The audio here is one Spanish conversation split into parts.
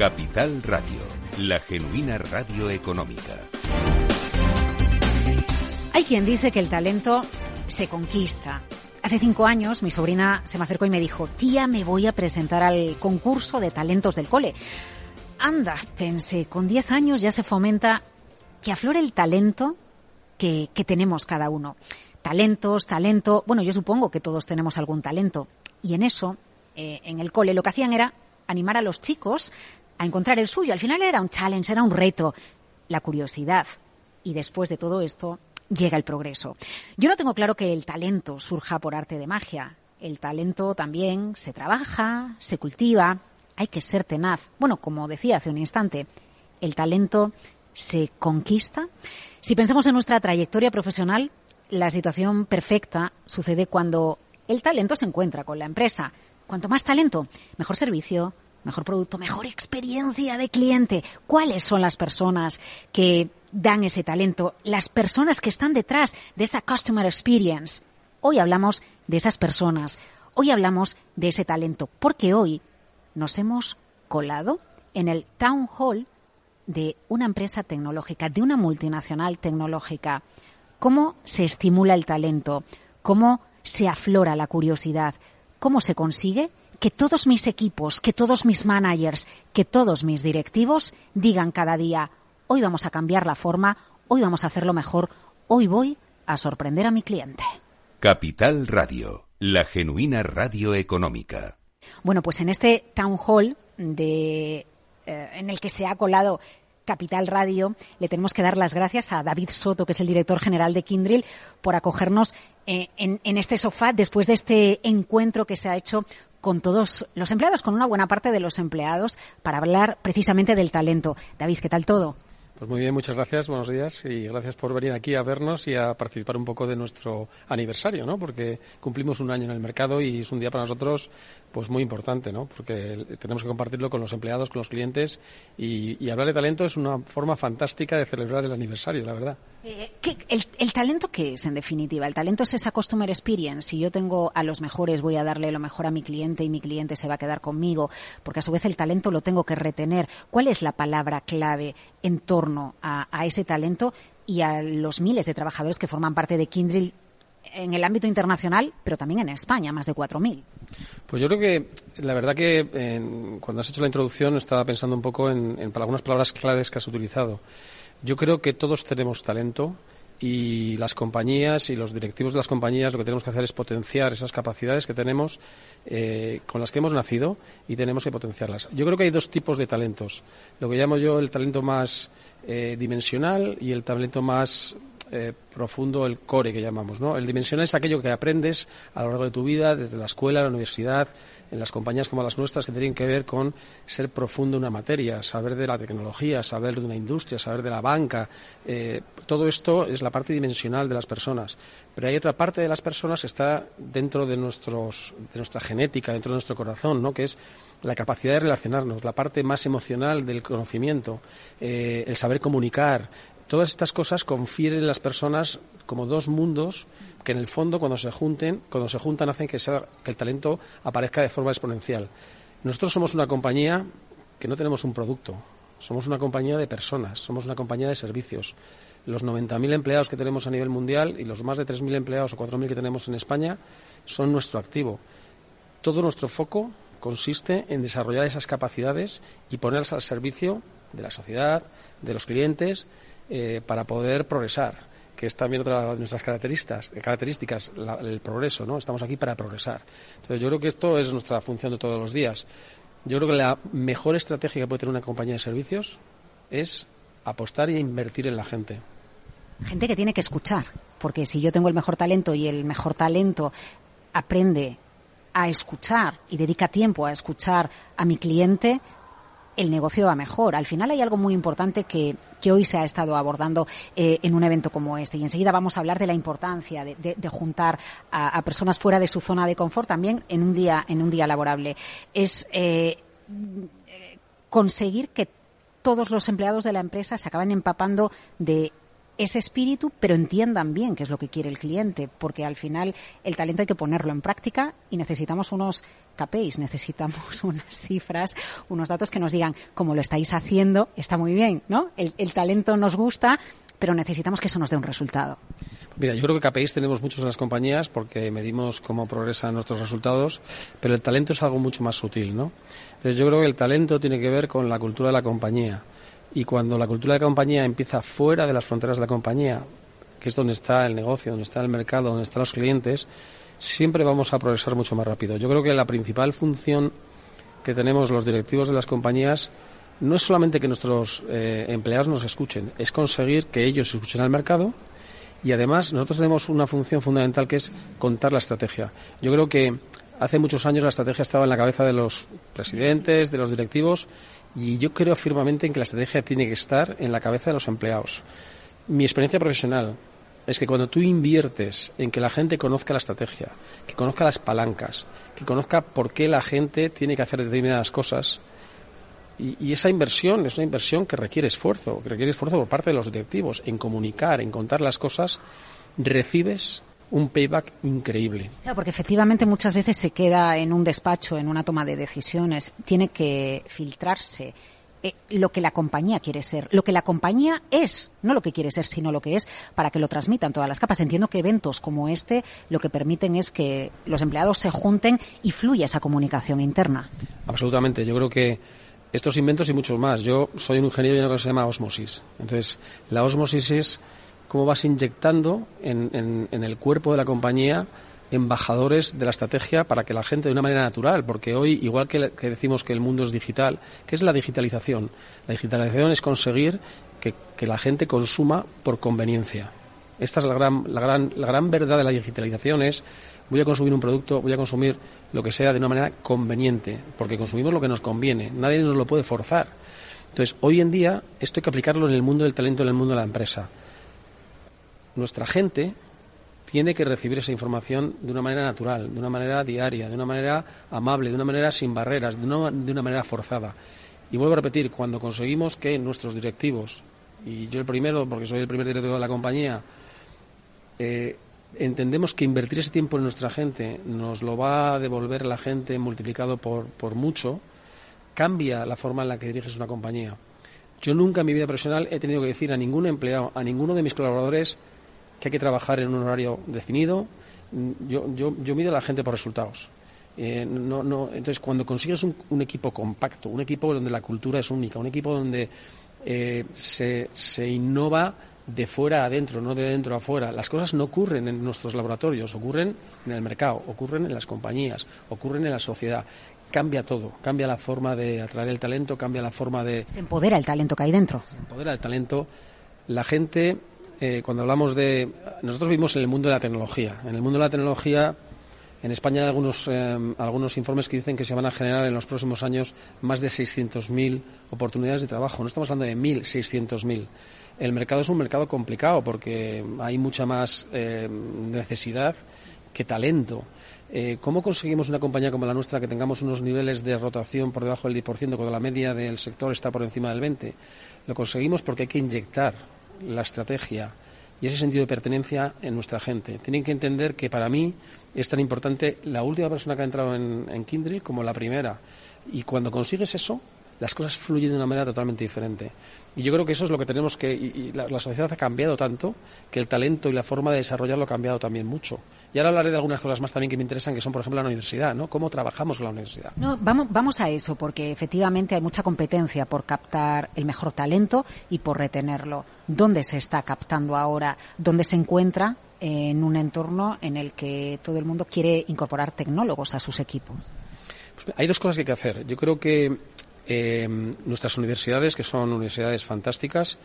Capital Radio, la genuina radio económica. Hay quien dice que el talento se conquista. Hace cinco años mi sobrina se me acercó y me dijo, tía, me voy a presentar al concurso de talentos del cole. Anda, pensé, con diez años ya se fomenta que aflore el talento que, tenemos cada uno. Talentos, talento, bueno, yo supongo que todos tenemos algún talento. Y en eso, eh, en el cole, lo que hacían era animar a los chicos a encontrar el suyo. Al final era un challenge, era un reto, la curiosidad. Y después de todo esto, llega el progreso. Yo no tengo claro que el talento surja por arte de magia. El talento también se trabaja, se cultiva, hay que ser tenaz. Bueno, como decía hace un instante, el talento se conquista. Si pensamos en nuestra trayectoria profesional, la situación perfecta sucede cuando el talento se encuentra con la empresa. Cuanto más talento, mejor servicio, mejor producto, mejor experiencia de cliente. ¿Cuáles son las personas que dan ese talento? Las personas que están detrás de esa customer experience. Hoy hablamos de esas personas. Hoy hablamos de ese talento. Porque hoy nos hemos colado en el town hall de una empresa tecnológica, de una multinacional tecnológica. ¿Cómo se estimula el talento? ¿Cómo se aflora la curiosidad? ¿Cómo se consigue que todos mis equipos, que todos mis managers, que todos mis directivos digan cada día, hoy vamos a cambiar la forma, hoy vamos a hacerlo mejor, hoy voy a sorprender a mi cliente? Capital Radio, la genuina radio económica. Bueno, pues en este town hall de, eh, en el que se ha colado Capital Radio, le tenemos que dar las gracias a David Soto, que es el director general de Kindrill, por acogernos eh, en, en, este sofá después de este encuentro que se ha hecho con todos los empleados, con una buena parte de los empleados, para hablar precisamente del talento. David, ¿qué tal todo? Pues muy bien, muchas gracias, buenos días y gracias por venir aquí a vernos y a participar un poco de nuestro aniversario, ¿no? Porque cumplimos un año en el mercado y es un día para nosotros pues muy importante, ¿no? Porque tenemos que compartirlo con los empleados, con los clientes y, y hablar de talento es una forma fantástica de celebrar el aniversario, la verdad. Eh, ¿qué, el, talento qué es, en definitiva? El talento es esa customer experience. Si yo tengo a los mejores, voy a darle lo mejor a mi cliente y mi cliente se va a quedar conmigo, porque a su vez el talento lo tengo que retener. ¿Cuál es la palabra clave en torno a, ese talento y a los miles de trabajadores que forman parte de Kindrill en el ámbito internacional, pero también en España, más de 4.000. Pues yo creo que la verdad que en, cuando has hecho la introducción estaba pensando un poco en, en algunas palabras claves que has utilizado. Yo creo que todos tenemos talento y las compañías y los directivos de las compañías lo que tenemos que hacer es potenciar esas capacidades que tenemos, eh, con las que hemos nacido y tenemos que potenciarlas. Yo creo que hay dos tipos de talentos. Lo que llamo yo el talento más eh, dimensional y el talento más eh, profundo, el core que llamamos. ¿no? El dimensional es aquello que aprendes a lo largo de tu vida, desde la escuela, la universidad, en las compañías como las nuestras, que tienen que ver con ser profundo en una materia, saber de la tecnología, saber de una industria, saber de la banca. Eh, todo esto es la parte dimensional de las personas. Pero hay otra parte de las personas que está dentro de, nuestros, de nuestra genética, dentro de nuestro corazón, ¿no? que es la capacidad de relacionarnos, la parte más emocional del conocimiento, eh, el saber comunicar, Todas estas cosas confieren en las personas como dos mundos que en el fondo cuando se junten, cuando se juntan hacen que, que el talento aparezca de forma exponencial. Nosotros somos una compañía que no tenemos un producto, somos una compañía de personas, somos una compañía de servicios. Los 90.000 empleados que tenemos a nivel mundial y los más de 3.000 empleados o 4.000 que tenemos en España son nuestro activo. Todo nuestro foco consiste en desarrollar esas capacidades y ponerlas al servicio de la sociedad, de los clientes eh, para poder progresar, que es también otra de nuestras características, características la, el progreso, ¿no? Estamos aquí para progresar. Entonces, yo creo que esto es nuestra función de todos los días. Yo creo que la mejor estrategia que puede tener una compañía de servicios es apostar y invertir en la gente. Gente que tiene que escuchar, porque si yo tengo el mejor talento y el mejor talento aprende a escuchar y dedica tiempo a escuchar a mi cliente, el negocio va mejor. Al final hay algo muy importante que, que hoy se ha estado abordando eh, en un evento como este. Y enseguida vamos a hablar de la importancia de, juntar a, personas fuera de su zona de confort también en un día, en un día laborable. Es eh, conseguir que todos los empleados de la empresa se acaben empapando de ese espíritu, pero entiendan bien qué es lo que quiere el cliente, porque al final el talento hay que ponerlo en práctica y necesitamos unos KPIs, necesitamos unas cifras, unos datos que nos digan cómo lo estáis haciendo, está muy bien, ¿no? El, talento nos gusta, pero necesitamos que eso nos dé un resultado. Mira, yo creo que KPIs tenemos muchos en las compañías porque medimos cómo progresan nuestros resultados, pero el talento es algo mucho más sutil, ¿no? Entonces yo creo que el talento tiene que ver con la cultura de la compañía. Y cuando la cultura de la compañía empieza fuera de las fronteras de la compañía, que es donde está el negocio, donde está el mercado, donde están los clientes, siempre vamos a progresar mucho más rápido. Yo creo que la principal función que tenemos los directivos de las compañías no es solamente que nuestros eh, empleados nos escuchen, es conseguir que ellos escuchen al mercado y además nosotros tenemos una función fundamental que es contar la estrategia. Yo creo que hace muchos años la estrategia estaba en la cabeza de los presidentes, de los directivos y yo creo firmemente en que la estrategia tiene que estar en la cabeza de los empleados. Mi experiencia profesional es que cuando tú inviertes en que la gente conozca la estrategia, que conozca las palancas, que conozca por qué la gente tiene que hacer determinadas cosas, y, esa inversión es una inversión que requiere esfuerzo, que requiere esfuerzo por parte de los directivos en comunicar, en contar las cosas, recibes un payback increíble. Claro, porque efectivamente muchas veces se queda en un despacho, en una toma de decisiones. Tiene que filtrarse eh, lo que la compañía quiere ser, lo que la compañía es, no lo que quiere ser, sino lo que es, para que lo transmitan todas las capas. Entiendo que eventos como este lo que permiten es que los empleados se junten y fluya esa comunicación interna. Absolutamente. Yo creo que estos inventos y muchos más. Yo soy un ingeniero y una cosa que se llama osmosis. Entonces, la osmosis es cómo vas inyectando en, el cuerpo de la compañía embajadores de la estrategia para que la gente de una manera natural, porque hoy, igual que, decimos que el mundo es digital, ¿qué es la digitalización? La digitalización es conseguir que, la gente consuma por conveniencia. Esta es la gran, la, gran, la gran verdad de la digitalización, es voy a consumir un producto, voy a consumir lo que sea de una manera conveniente, porque consumimos lo que nos conviene, nadie nos lo puede forzar. Entonces, hoy en día esto hay que aplicarlo en el mundo del talento, en el mundo de la empresa nuestra gente tiene que recibir esa información de una manera natural, de una manera diaria, de una manera amable, de una manera sin barreras, de una, de una manera forzada. Y vuelvo a repetir, cuando conseguimos que nuestros directivos, y yo el primero, porque soy el primer directivo de la compañía, eh, entendemos que invertir ese tiempo en nuestra gente nos lo va a devolver la gente multiplicado por, por mucho, cambia la forma en la que diriges una compañía. Yo nunca en mi vida profesional he tenido que decir a ningún empleado, a ninguno de mis colaboradores, que hay que trabajar en un horario definido. Yo, yo, yo mido a la gente por resultados. Eh, no, no, entonces, cuando consigues un, equipo compacto, un equipo donde la cultura es única, un equipo donde eh, se, se innova de fuera a adentro, no de dentro a afuera. Las cosas no ocurren en nuestros laboratorios, ocurren en el mercado, ocurren en las compañías, ocurren en la sociedad. Cambia todo, cambia la forma de atraer el talento, cambia la forma de... Se empodera el talento que hay dentro. Se empodera el talento. La gente eh, cuando hablamos de... Nosotros vivimos en el mundo de la tecnología. En el mundo de la tecnología, en España hay algunos, eh, informes que dicen que se van a generar en los próximos años más de 600.000 oportunidades de trabajo. No estamos hablando de 1.000, 600.000. El mercado es un mercado complicado porque hay mucha más eh, necesidad que talento. ¿Cómo conseguimos una compañía como la nuestra que tengamos unos niveles de rotación por debajo del 10% cuando la media del sector está por encima del 20%? Lo conseguimos porque hay que inyectar la estrategia y ese sentido de pertenencia en nuestra gente. Tienen que entender que para mí es tan importante la última persona que ha entrado en, en Kindred como la primera. Y cuando consigues eso, las cosas fluyen de una manera totalmente diferente. Y yo creo que eso es lo que tenemos que. Y, la, sociedad ha cambiado tanto que el talento y la forma de desarrollarlo ha cambiado también mucho. Y ahora hablaré de algunas cosas más también que me interesan, que son, por ejemplo, la universidad, ¿no? Cómo trabajamos en la universidad. No, vamos, vamos a eso, porque efectivamente hay mucha competencia por captar el mejor talento y por retenerlo. ¿Dónde se está captando ahora? ¿Dónde se encuentra? en un entorno en el que todo el mundo quiere incorporar tecnólogos a sus equipos. Pues hay dos cosas que hay que hacer. Yo creo que eh, nuestras universidades, que son universidades fantásticas,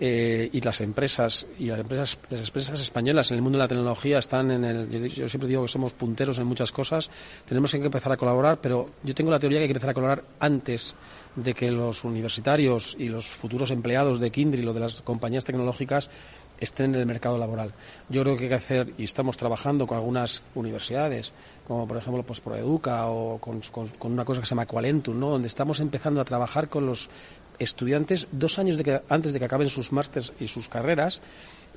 eh, y las empresas y las empresas, las empresas españolas en el mundo de la tecnología están en el. Yo siempre digo que somos punteros en muchas cosas. Tenemos que empezar a colaborar, pero yo tengo la teoría que hay que empezar a colaborar antes de que los universitarios y los futuros empleados de Kindle o de las compañías tecnológicas estén en el mercado laboral. Yo creo que hay que hacer, y estamos trabajando con algunas universidades, como por ejemplo pues, Proeduca o con, una cosa que se llama Qualentum, ¿no? donde estamos empezando a trabajar con los estudiantes dos años antes de que acaben sus másteres y sus carreras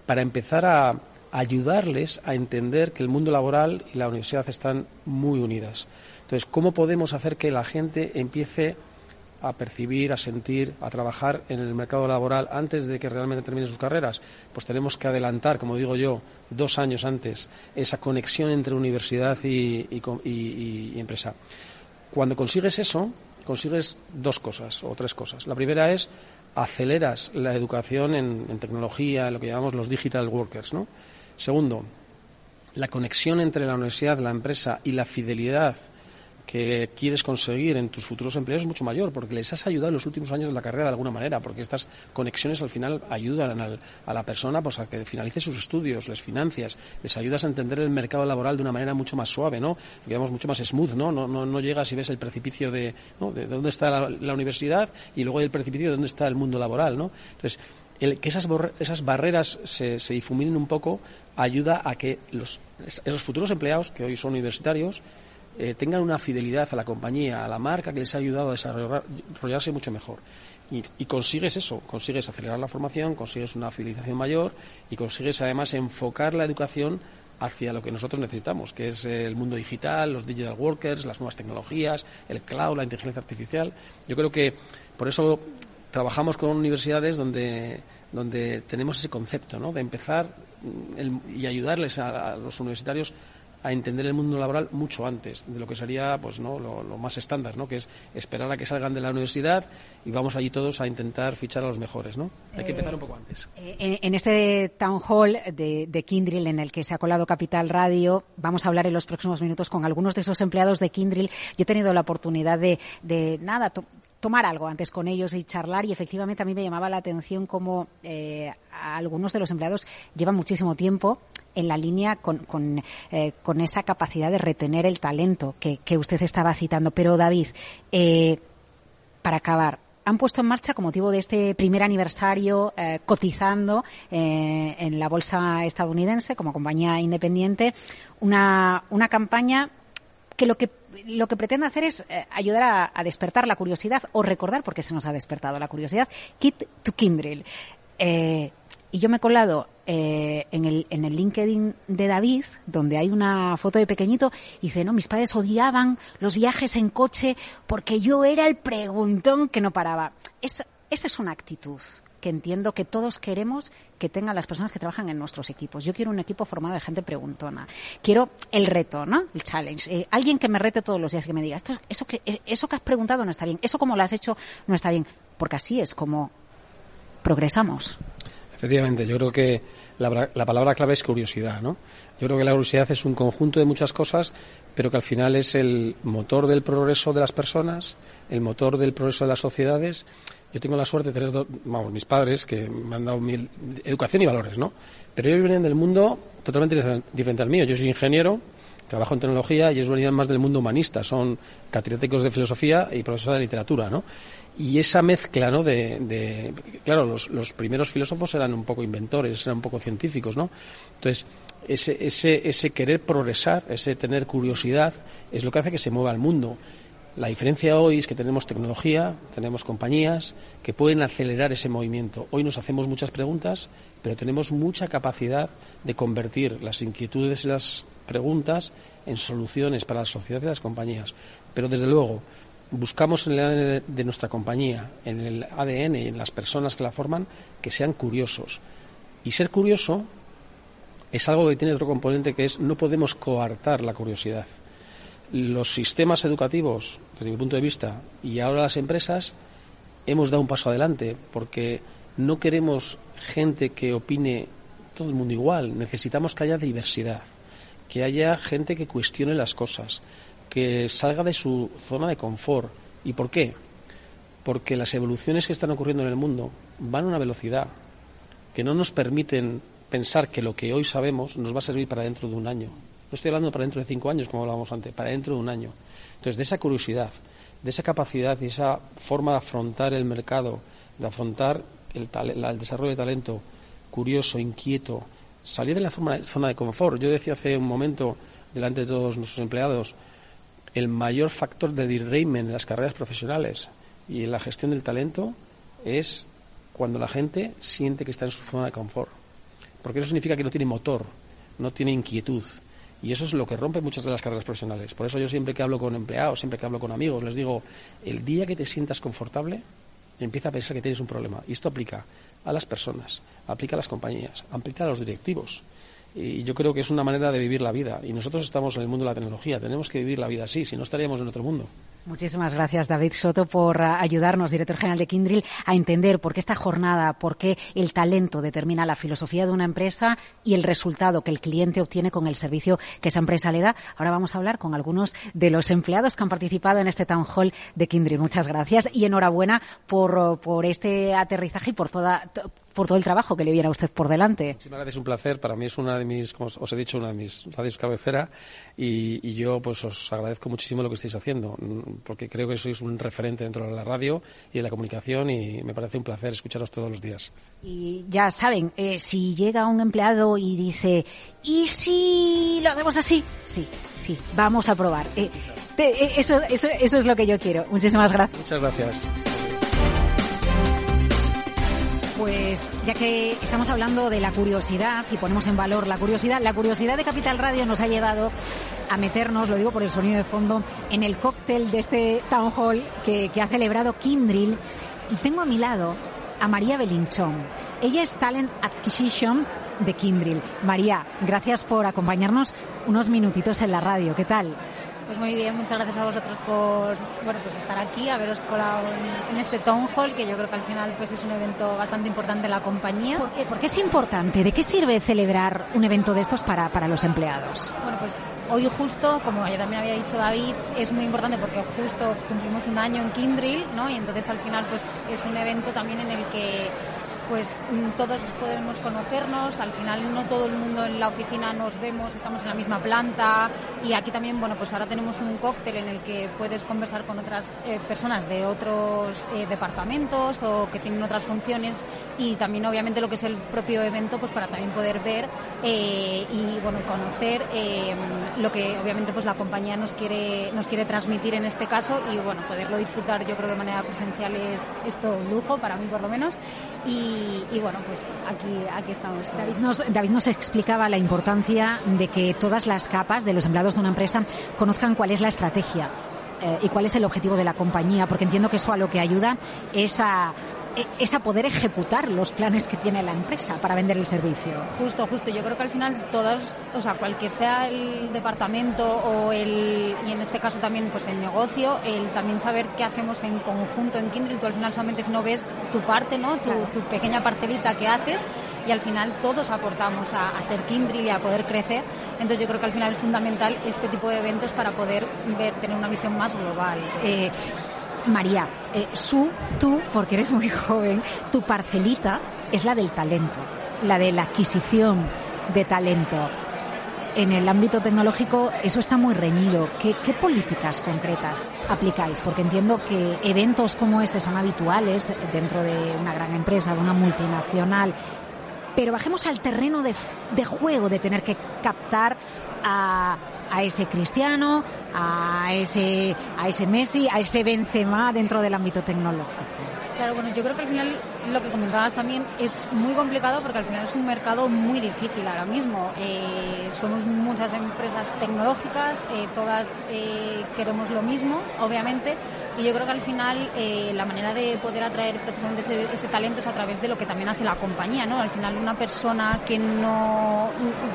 para empezar a ayudarles a entender que el mundo laboral y la universidad están muy unidas. Entonces, ¿cómo podemos hacer que la gente empiece a percibir, a sentir, a trabajar en el mercado laboral antes de que realmente terminen sus carreras? Pues tenemos que adelantar, como digo yo, dos años antes, esa conexión entre universidad y, empresa. Cuando consigues eso, consigues dos cosas o tres cosas. La primera es aceleras la educación en, en tecnología, en lo que llamamos los digital workers, ¿no? Segundo, la conexión entre la universidad, la empresa y la fidelidad que quieres conseguir en tus futuros empleados es mucho mayor, porque les has ayudado en los últimos años de la carrera de alguna manera, porque estas conexiones al final ayudan a la persona pues, a que finalice sus estudios, les financias, les ayudas a entender el mercado laboral de una manera mucho más suave, ¿no? digamos, mucho más smooth, ¿no? No, no, llegas y ves el precipicio de, de, dónde está la, universidad y luego el precipicio de dónde está el mundo laboral. ¿no? Entonces, el, que esas, esas barreras se, se difuminen un poco ayuda a que los, esos futuros empleados, que hoy son universitarios, eh, tengan una fidelidad a la compañía, a la marca que les ha ayudado a desarrollarse mucho mejor. Y, consigues eso, consigues acelerar la formación, consigues una fidelización mayor y consigues además enfocar la educación hacia lo que nosotros necesitamos, que es el mundo digital, los digital workers, las nuevas tecnologías, el cloud, la inteligencia artificial. Yo creo que por eso trabajamos con universidades donde, donde tenemos ese concepto, ¿no? de empezar y ayudarles a, los universitarios a entender el mundo laboral mucho antes de lo que sería pues no lo, más estándar no que es esperar a que salgan de la universidad y vamos allí todos a intentar fichar a los mejores no hay que empezar un poco antes. Eh, en, este town hall de, de, en el que se ha colado Capital Radio vamos a hablar en los próximos minutos con algunos de esos empleados de Kindrill. Yo he tenido la oportunidad de, de nada tomar algo antes con ellos y charlar y efectivamente a mí me llamaba la atención cómo eh, algunos de los empleados llevan muchísimo tiempo en la línea con, con, eh, con esa capacidad de retener el talento que, que usted estaba citando. Pero David, eh, para acabar, han puesto en marcha, con motivo de este primer aniversario, eh, cotizando eh, en la bolsa estadounidense como compañía independiente, una, una campaña que lo que lo que pretende hacer es eh, ayudar a, despertar la curiosidad o recordar por qué se nos ha despertado la curiosidad. Kit to Kindrill. Eh, y yo me he colado eh, en, el, en el LinkedIn de David, donde hay una foto de pequeñito, y dice, no, mis padres odiaban los viajes en coche porque yo era el preguntón que no paraba. esa es una actitud que entiendo que todos queremos que tengan las personas que trabajan en nuestros equipos. Yo quiero un equipo formado de gente preguntona. Quiero el reto, ¿no? El challenge. Eh, alguien que me rete todos los días, que me diga, esto, eso, que, eh, eso que has preguntado no está bien, eso como lo has hecho no está bien. Porque así es como progresamos. Efectivamente, yo creo que la, la, palabra clave es curiosidad, ¿no? Yo creo que la curiosidad es un conjunto de muchas cosas, pero que al final es el motor del progreso de las personas, el motor del progreso de las sociedades yo tengo la suerte de tener, vamos, mis padres que me han dado mi educación y valores, ¿no? Pero ellos vienen del mundo totalmente diferente al mío. Yo soy ingeniero, trabajo en tecnología y ellos venían más del mundo humanista. Son catedráticos de filosofía y profesores de literatura, ¿no? Y esa mezcla, ¿no? De, claro, los, los primeros filósofos eran un poco inventores, eran un poco científicos, ¿no? Entonces, ese, ese, ese querer progresar, ese tener curiosidad, es lo que hace que se mueva el mundo. La diferencia hoy es que tenemos tecnología, tenemos compañías que pueden acelerar ese movimiento. Hoy nos hacemos muchas preguntas, pero tenemos mucha capacidad de convertir las inquietudes y las preguntas en soluciones para la sociedad y las compañías. Pero desde luego, buscamos en el ADN de nuestra compañía, en el ADN y en las personas que la forman, que sean curiosos. Y ser curioso es algo que tiene otro componente que es no podemos coartar la curiosidad los sistemas educativos, desde mi punto de vista, y ahora las empresas, hemos dado un paso adelante, porque no queremos gente que opine todo el mundo igual, necesitamos que haya diversidad, que haya gente que cuestione las cosas, que salga de su zona de confort. ¿Y por qué? Porque las evoluciones que están ocurriendo en el mundo van a una velocidad que no nos permiten pensar que lo que hoy sabemos nos va a servir para dentro de un año. No estoy hablando para dentro de cinco años, como hablábamos antes, para dentro de un año. Entonces, de esa curiosidad, de esa capacidad y esa forma de afrontar el mercado, de afrontar el, desarrollo de talento curioso, inquieto, salir de la zona de confort. Yo decía hace un momento, delante de todos nuestros empleados, el mayor factor de derailment en las carreras profesionales y en la gestión del talento es cuando la gente siente que está en su zona de confort. Porque eso significa que no tiene motor, no tiene inquietud. Y eso es lo que rompe muchas de las carreras profesionales. Por eso yo siempre que hablo con empleados, siempre que hablo con amigos, les digo, el día que te sientas confortable, empieza a pensar que tienes un problema. Y esto aplica a las personas, aplica a las compañías, aplica a los directivos. Y yo creo que es una manera de vivir la vida. Y nosotros estamos en el mundo de la tecnología, tenemos que vivir la vida así, si no estaríamos en otro mundo. Muchísimas gracias, David Soto, por ah, ayudarnos, director general de Kindrill, a entender por qué esta jornada, por qué el talento determina la filosofía de una empresa y el resultado que el cliente obtiene con el servicio que esa empresa le da. Ahora vamos a hablar con algunos de los empleados que han participado en este town hall de Kindrill. Muchas gracias y enhorabuena por, por este aterrizaje y por toda por todo el trabajo que le viene a usted por delante. Muchísimas gracias, un placer. Para mí es una de mis, como os he dicho, una de mis radios cabecera y, yo pues os agradezco muchísimo lo que estáis haciendo porque creo que sois un referente dentro de la radio y de la comunicación y me parece un placer escucharos todos los días. Y ya saben, eh, si llega un empleado y dice, ¿y si lo hacemos así? Sí, sí, vamos a probar. Eh, eh, eso, eso, eso es lo que yo quiero. Muchísimas gracias. Muchas gracias. Pues ya que estamos hablando de la curiosidad y ponemos en valor la curiosidad, la curiosidad de Capital Radio nos ha llevado a meternos, lo digo por el sonido de fondo, en el cóctel de este town hall que, ha celebrado Kindrill. Y tengo a mi lado a María Belinchón. Ella es Talent Acquisition de Kindrill. María, gracias por acompañarnos unos minutitos en la radio. ¿Qué tal? Pues muy bien, muchas gracias a vosotros por bueno, pues estar aquí, haberos colado en, este Town Hall, que yo creo que al final pues es un evento bastante importante en la compañía. ¿Por qué? ¿Por qué es importante? ¿De qué sirve celebrar un evento de estos para, para los empleados? Bueno, pues hoy justo, como ya también había dicho David, es muy importante porque justo cumplimos un año en Kindrill, ¿no? Y entonces al final pues es un evento también en el que pues mm, todos podemos conocernos, al final no todo el mundo en la oficina nos vemos, estamos en la misma planta. Y aquí también, bueno, pues ahora tenemos un cóctel en el que puedes conversar con otras eh, personas de otros eh, departamentos o que tienen otras funciones. Y también obviamente lo que es el propio evento, pues para también poder ver eh, y, bueno, conocer lo que obviamente pues la compañía nos quiere, nos quiere transmitir en este caso. Y bueno, poderlo disfrutar yo creo de manera presencial es, es todo un lujo, para mí por lo menos. Y, y, bueno, pues aquí, aquí estamos. David nos, David nos explicaba la importancia de que todas las capas de los empleados de una empresa conozcan cuál es la estrategia eh, y cuál es el objetivo de la compañía, porque entiendo que eso a lo que ayuda es a, es a poder ejecutar los planes que tiene la empresa para vender el servicio. Justo, justo. Yo creo que al final todos, o sea, cualquier sea el departamento o el, y en este caso también pues el negocio, el también saber qué hacemos en conjunto en Kindle, tú al final solamente si no ves tu parte, ¿no? Tu, tu pequeña parcelita que haces y al final todos aportamos a, ser Kindle y a poder crecer. Entonces yo creo que al final es fundamental este tipo de eventos para poder ver, tener una visión más global. Eh, María, eh, su, tú, porque eres muy joven, tu parcelita es la del talento, la de la adquisición de talento. En el ámbito tecnológico eso está muy reñido. ¿Qué, políticas concretas aplicáis? Porque entiendo que eventos como este son habituales dentro de una gran empresa, de una multinacional, pero bajemos al terreno de, de juego, de tener que captar a, a ese Cristiano, a ese, a ese Messi, a ese Benzema dentro del ámbito tecnológico. Claro, bueno, yo creo que al final lo que comentabas también es muy complicado porque al final es un mercado muy difícil ahora mismo. Eh, somos muchas empresas tecnológicas, eh, todas eh, queremos lo mismo, obviamente, y yo creo que al final la manera de poder atraer precisamente ese, talento es a través de lo que también hace la compañía, ¿no? Al final una persona que no,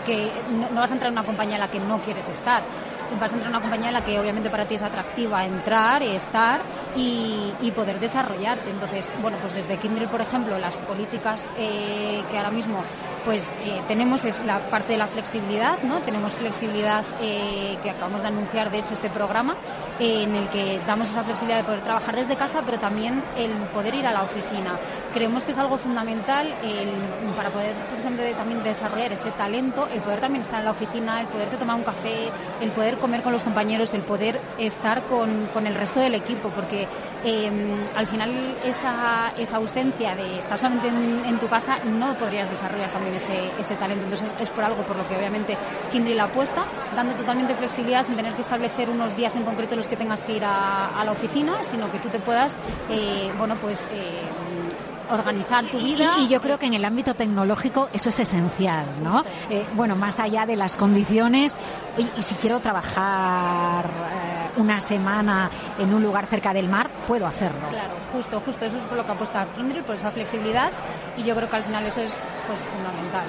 que no, no vas a entrar en una compañía en la que no quieres estar vas a entrar en una compañía en la que obviamente para ti es atractiva entrar, estar y, y poder desarrollarte. Entonces, bueno, pues desde Kindle, por ejemplo, las políticas eh, que ahora mismo pues eh, tenemos es la parte de la flexibilidad, ¿no? Tenemos flexibilidad eh, que acabamos de anunciar, de hecho, este programa, en el que damos esa flexibilidad de poder trabajar desde casa, pero también el poder ir a la oficina. Creemos que es algo fundamental para poder precisamente también desarrollar ese talento, el poder también estar en la oficina, el poderte tomar un café, el poder comer con los compañeros, el poder estar con, con el resto del equipo, porque em, al final esa, esa ausencia de estar solamente en, tu casa no podrías desarrollar también ese, ese talento. Entonces es por algo por lo que obviamente Kindle apuesta dando totalmente flexibilidad sin tener que establecer unos días en concreto los que tengas que ir a, la oficina, sino que tú te puedas, eh, bueno, pues eh, organizar tu vida. Y, yo creo que en el ámbito tecnológico eso es esencial, ¿no? Eh, bueno, más allá de las condiciones, y, si quiero trabajar una semana en un lugar cerca del mar, puedo hacerlo. Claro, justo, justo, eso es por lo que apuesta Kindred, por esa flexibilidad, y yo creo que al final eso es pues fundamental.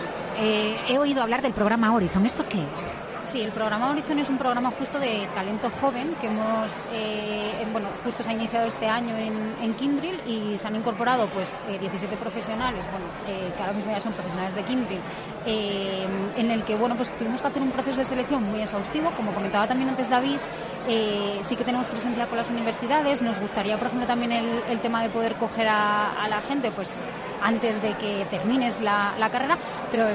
he oído hablar del programa Horizon, ¿esto qué es? Sí, el programa Horizon es un programa justo de talento joven que hemos, eh, bueno, justo se ha iniciado este año en, en y se han incorporado pues 17 eh, profesionales, bueno, eh, que ahora mismo ya son profesionales de Kindrill, en el que, bueno, pues tuvimos que hacer un proceso de selección muy exhaustivo, como comentaba también antes David, sí que tenemos presencia con las universidades, nos gustaría, por ejemplo, también el, tema de poder coger a, la gente, pues antes de que termines la carrera, pero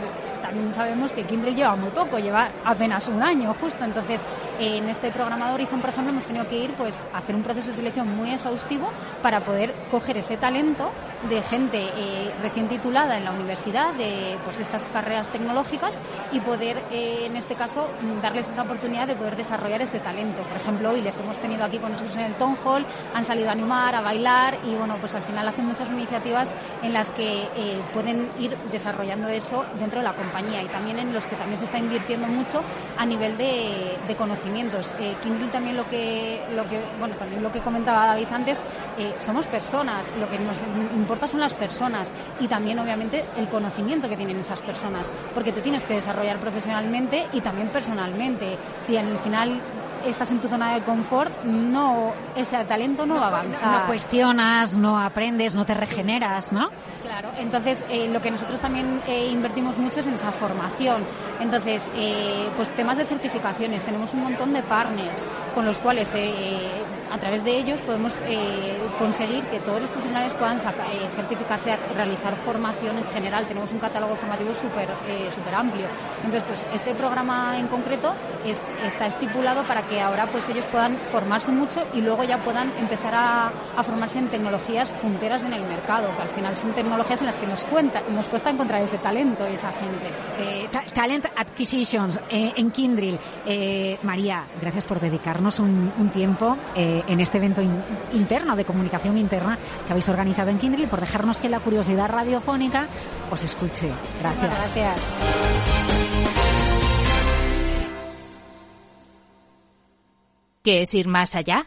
también sabemos que Kindle lleva muy poco, lleva apenas un año justo. Entonces, en este programa de Horizon, por ejemplo, hemos tenido que ir pues, a hacer un proceso de selección muy exhaustivo para poder coger ese talento de gente eh, recién titulada en la universidad, de pues, estas carreras tecnológicas, y poder, eh, en este caso, darles esa oportunidad de poder desarrollar ese talento. Por ejemplo, hoy les hemos tenido aquí con nosotros en el Town Hall, han salido a animar, a bailar, y bueno, pues al final hacen muchas iniciativas en las que eh, pueden ir desarrollando eso dentro de la compañía y también en los que también se está invirtiendo mucho a nivel de, conocimientos. Eh, Kindle también lo que, lo que, bueno, también lo que comentaba David antes, eh, somos personas, lo que nos importa son las personas y también obviamente el conocimiento que tienen esas personas, porque te tienes que desarrollar profesionalmente y también personalmente. Si al final estás en tu zona de confort, no, ese talento no, va a avanzar. No cuestionas, no aprendes, no te regeneras, ¿no? Claro, entonces eh, lo que nosotros también eh, invertimos mucho es en esa formación. Entonces, eh, pues temas de certificaciones, tenemos un montón de partners con los cuales a través de ellos podemos conseguir que todos los profesionales puedan certificarse, realizar formación en general. Tenemos un catálogo formativo súper super amplio. Entonces, pues este programa en concreto está estipulado para que ahora pues ellos puedan formarse mucho y luego ya puedan empezar a, formarse en tecnologías punteras en el mercado, que al final son tecnologías en las que nos, cuenta, nos cuesta encontrar ese talento y esa gente. Eh, talent Acquisitions eh, en Kindrill. Eh, María, gracias por dedicarnos un, tiempo en este evento interno de comunicación interna que habéis organizado en Kindrill y por dejarnos que la curiosidad radiofónica os escuche. Gracias. Gracias. ¿Qué es ir más allá?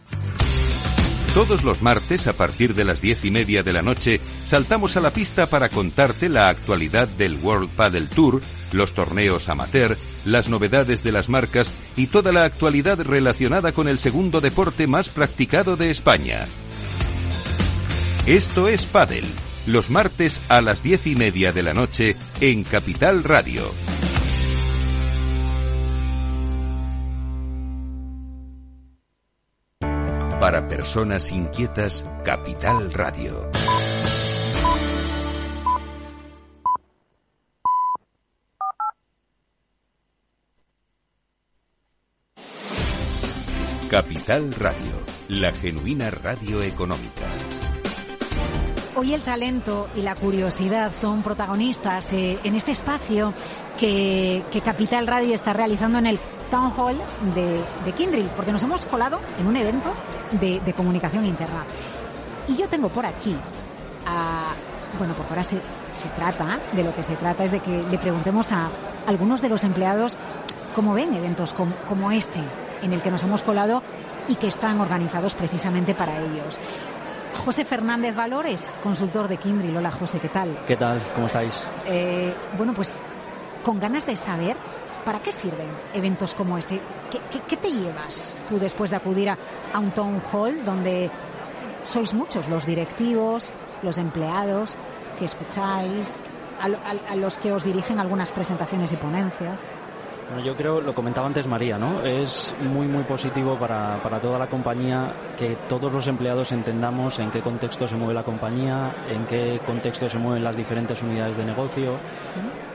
Todos los martes, a partir de las diez y media de la noche, saltamos a la pista para contarte la actualidad del World Paddle Tour, los torneos amateur, las novedades de las marcas y toda la actualidad relacionada con el segundo deporte más practicado de España. Esto es Padel los martes a las diez y media de la noche en Capital Radio. Para personas inquietas, Capital Radio. Capital Radio, la genuina radio económica. Hoy el talento y la curiosidad son protagonistas eh, en este espacio que, Capital Radio está realizando en el Town Hall de, de Kindrill, porque nos hemos colado en un evento de, comunicación interna. Y yo tengo por aquí a, bueno, porque ahora se, se trata, de lo que se trata es de que le preguntemos a algunos de los empleados cómo ven eventos como, como este, en el que nos hemos colado y que están organizados precisamente para ellos. José Fernández Valores, consultor de Kindrill. Hola José, ¿qué tal? ¿Qué tal? ¿Cómo estáis? Eh, bueno, pues con ganas de saber para qué sirven eventos como este. ¿Qué, te llevas tú después de acudir a, un town hall donde sois muchos los directivos, los empleados que escucháis, a los que os dirigen algunas presentaciones y ponencias? Bueno, yo creo, lo comentaba antes María, ¿no? Es muy, muy positivo para, para toda la compañía que todos los empleados entendamos en qué contexto se mueve la compañía, en qué contexto se mueven las diferentes unidades de negocio,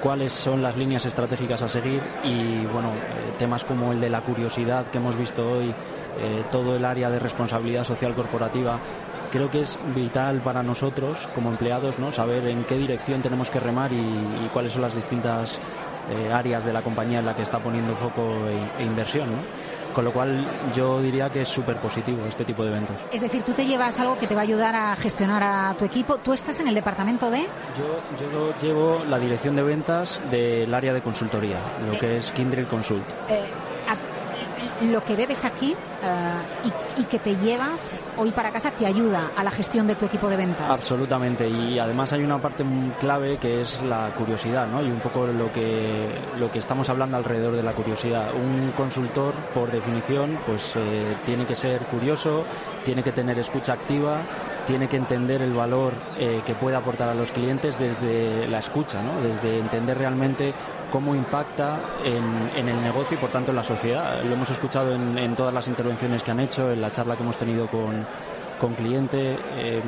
cuáles son las líneas estratégicas a seguir y, bueno, eh, temas como el de la curiosidad que hemos visto hoy, eh, todo el área de responsabilidad social corporativa, creo que es vital para nosotros como empleados no saber en qué dirección tenemos que remar y cuáles son las distintas eh, áreas de la compañía en la que está poniendo foco e, e inversión. ¿no? Con lo cual yo diría que es súper positivo este tipo de eventos. Es decir, tú te llevas algo que te va a ayudar a gestionar a tu equipo. ¿Tú estás en el departamento de...? Yo, yo llevo la dirección de ventas del área de consultoría, lo eh, que es Kindred Consult. Eh, lo que bebes aquí eh, y, que te llevas hoy para casa te ayuda a la gestión de tu equipo de ventas. Absolutamente y además hay una parte clave que es la curiosidad, ¿no? Y un poco lo que lo que estamos hablando alrededor de la curiosidad. Un consultor, por definición, pues eh, tiene que ser curioso, tiene que tener escucha activa tiene que entender el valor eh, que puede aportar a los clientes desde la escucha, ¿no? desde entender realmente cómo impacta en, el negocio y por tanto en la sociedad. Lo hemos escuchado en, todas las intervenciones que han hecho, en la charla que hemos tenido con, con cliente. Em,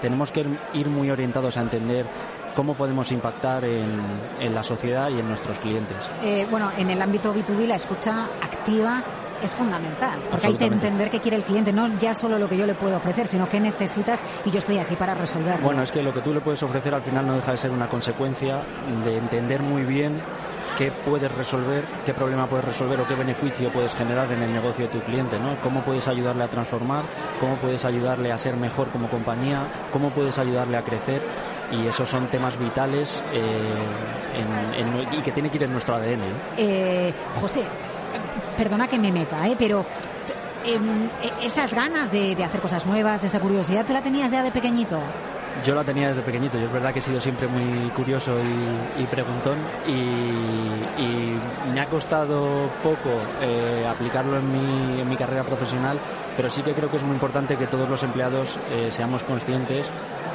tenemos que ir muy orientados a entender cómo podemos impactar en, en, la sociedad y en nuestros clientes. Eh, bueno, en el ámbito B2B la escucha activa es fundamental, porque hay que entender qué quiere el cliente, no ya solo lo que yo le puedo ofrecer, sino qué necesitas y yo estoy aquí para resolverlo. Bueno, es que lo que tú le puedes ofrecer al final no deja de ser una consecuencia de entender muy bien qué puedes resolver, qué problema puedes resolver o qué beneficio puedes generar en el negocio de tu cliente, ¿no? Cómo puedes ayudarle a transformar, cómo puedes ayudarle a ser mejor como compañía, cómo puedes ayudarle a crecer y esos son temas vitales eh, y que tiene que ir en nuestro ADN. Eh, José, perdona que me meta, ¿eh? pero em, e, esas ganas de, hacer cosas nuevas, esa curiosidad, ¿tú la tenías ya de pequeñito? Yo la tenía desde pequeñito, yo es verdad que he sido siempre muy curioso y, preguntón y, me ha costado poco eh, aplicarlo en mi, carrera profesional, pero sí que creo que es muy importante que todos los empleados eh, seamos conscientes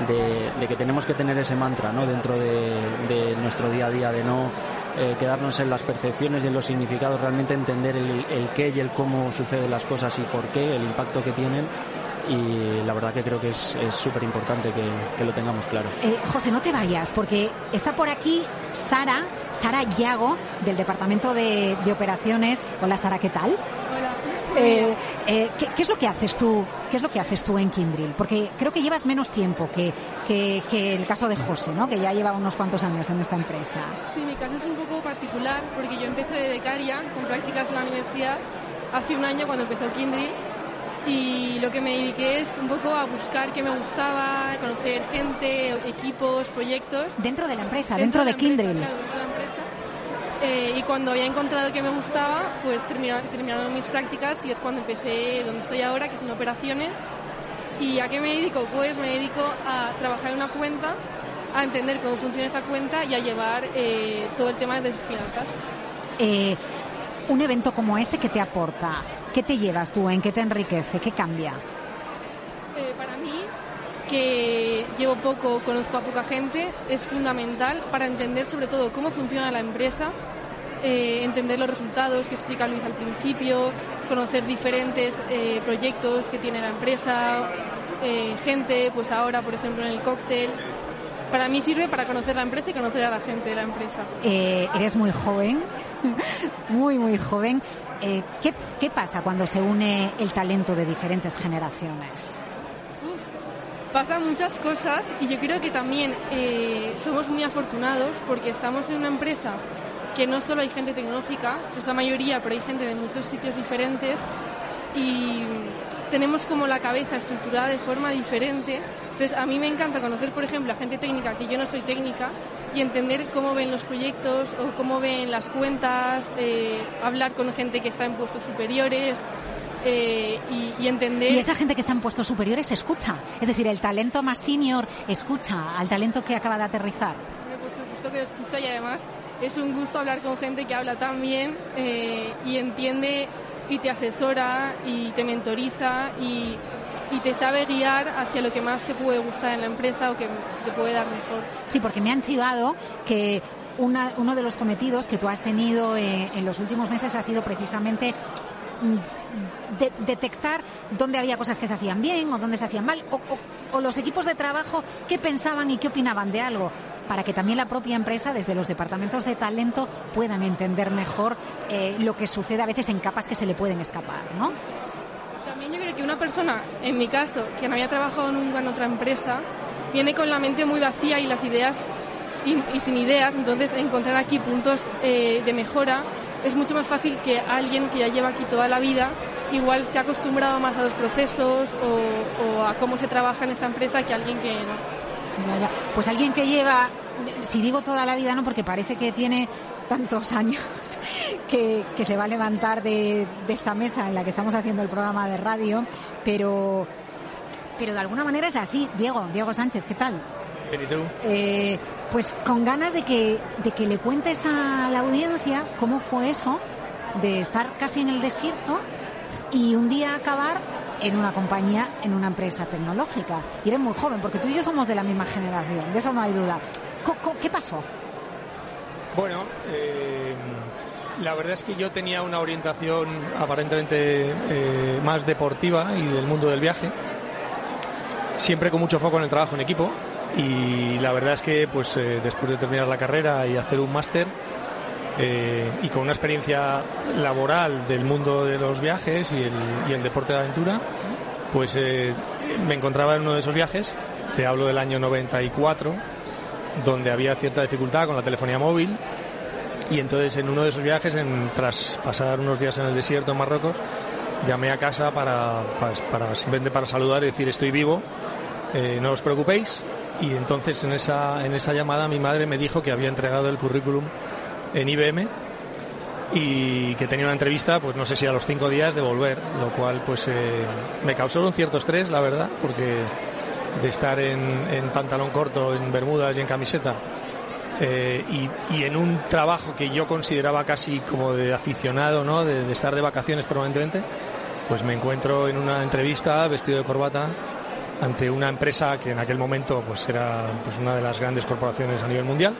de, que tenemos que tener ese mantra ¿no? dentro de, de nuestro día a día, de no eh, quedarnos en las percepciones y en los significados, realmente entender el, qué y el cómo suceden las cosas y por qué, el impacto que tienen y la verdad que creo que es súper importante que, lo tengamos claro. Eh, José, no te vayas, porque está por aquí Sara, Sara Yago, del Departamento de, de Operaciones. Hola Sara, ¿qué tal? Eh, eh, ¿qué, es lo que haces tú? ¿Qué es lo que haces tú en Kindrill? Porque creo que llevas menos tiempo que, que, el caso de José, ¿no? Que ya lleva unos cuantos años en esta empresa. Sí, mi caso es un poco particular porque yo empecé de becaria con prácticas en la universidad hace un año cuando empezó Kindrill y lo que me dediqué es un poco a buscar qué me gustaba, conocer gente, equipos, proyectos. Dentro de la empresa, dentro, de, Kindrill. Eh, y cuando había encontrado que me gustaba, pues terminaron, mis prácticas y es cuando empecé donde estoy ahora, que son operaciones. ¿Y a qué me dedico? Pues me dedico a trabajar en una cuenta, a entender cómo funciona esta cuenta y a llevar eh, todo el tema de sus finanzas. Eh, un evento como este, ¿qué te aporta? ¿Qué te llevas tú? ¿En qué te enriquece? ¿Qué cambia? Que llevo poco, conozco a poca gente, es fundamental para entender sobre todo cómo funciona la empresa, eh, entender los resultados que explica Luis al principio, conocer diferentes eh, proyectos que tiene la empresa, eh, gente, pues ahora por ejemplo en el cóctel. Para mí sirve para conocer la empresa y conocer a la gente de la empresa. eres muy joven, muy, muy joven. ¿qué, ¿Qué pasa cuando se une el talento de diferentes generaciones? Pasan muchas cosas y yo creo que también eh, somos muy afortunados porque estamos en una empresa que no solo hay gente tecnológica, es la mayoría, pero hay gente de muchos sitios diferentes y tenemos como la cabeza estructurada de forma diferente. Entonces a mí me encanta conocer, por ejemplo, a gente técnica que yo no soy técnica y entender cómo ven los proyectos o cómo ven las cuentas, eh, hablar con gente que está en puestos superiores, eh, y, entender. Y esa gente que está en puestos superiores escucha. Es decir, el talento más senior escucha al talento que acaba de aterrizar. Por supuesto que lo escucha y además es un gusto hablar con gente que habla tan bien eh, y entiende y te asesora y te mentoriza y, y, te sabe guiar hacia lo que más te puede gustar en la empresa o que te puede dar mejor. Sí, porque me han chivado que uno de los cometidos que tú has tenido eh, en los últimos meses ha sido precisamente detectar dónde había cosas que se hacían bien o dónde se hacían mal, o, los equipos de trabajo qué pensaban y qué opinaban de algo, para que también la propia empresa, desde los departamentos de talento, puedan entender mejor eh, lo que sucede a veces en capas que se le pueden escapar, ¿no? También yo creo que una persona, en mi caso, que no había trabajado nunca en otra empresa, viene con la mente muy vacía y las ideas y, sin ideas, entonces encontrar aquí puntos eh, de mejora es mucho más fácil que alguien que ya lleva aquí toda la vida igual se ha acostumbrado más a los procesos o, a cómo se trabaja en esta empresa que alguien que no. Pues alguien que lleva, si digo toda la vida, no, porque parece que tiene tantos años que, se va a levantar de, esta mesa en la que estamos haciendo el programa de radio, pero, pero de alguna manera es así. Diego, Diego Sánchez, ¿qué tal? Eh, pues con ganas de que, de que le cuentes a la audiencia cómo fue eso de estar casi en el desierto y un día acabar en una compañía, en una empresa tecnológica. Y eres muy joven, porque tú y yo somos de la misma generación, de eso no hay duda. ¿Qué pasó? Bueno, eh, la verdad es que yo tenía una orientación aparentemente eh, más deportiva y del mundo del viaje, siempre con mucho foco en el trabajo en equipo. Y la verdad es que pues eh, después de terminar la carrera y hacer un máster, eh, y con una experiencia laboral del mundo de los viajes y el, deporte de aventura, pues eh, me encontraba en uno de esos viajes, te hablo del año 94, donde había cierta dificultad con la telefonía móvil y entonces en uno de esos viajes, tras pasar unos días en el desierto en Marruecos, llamé a casa para, para, simplemente para saludar y decir estoy vivo, no os preocupéis. Y entonces en esa, en esa llamada mi madre me dijo que había entregado el currículum en IBM y que tenía una entrevista, pues no sé si a los cinco días de volver, lo cual pues eh, me causó un cierto estrés, la verdad, porque de estar en, pantalón corto, en bermudas y en camiseta, eh, y, en un trabajo que yo consideraba casi como de aficionado, ¿no? De, de, estar de vacaciones permanentemente, pues me encuentro en una entrevista vestido de corbata ante una empresa que en aquel momento pues era pues una de las grandes corporaciones a nivel mundial.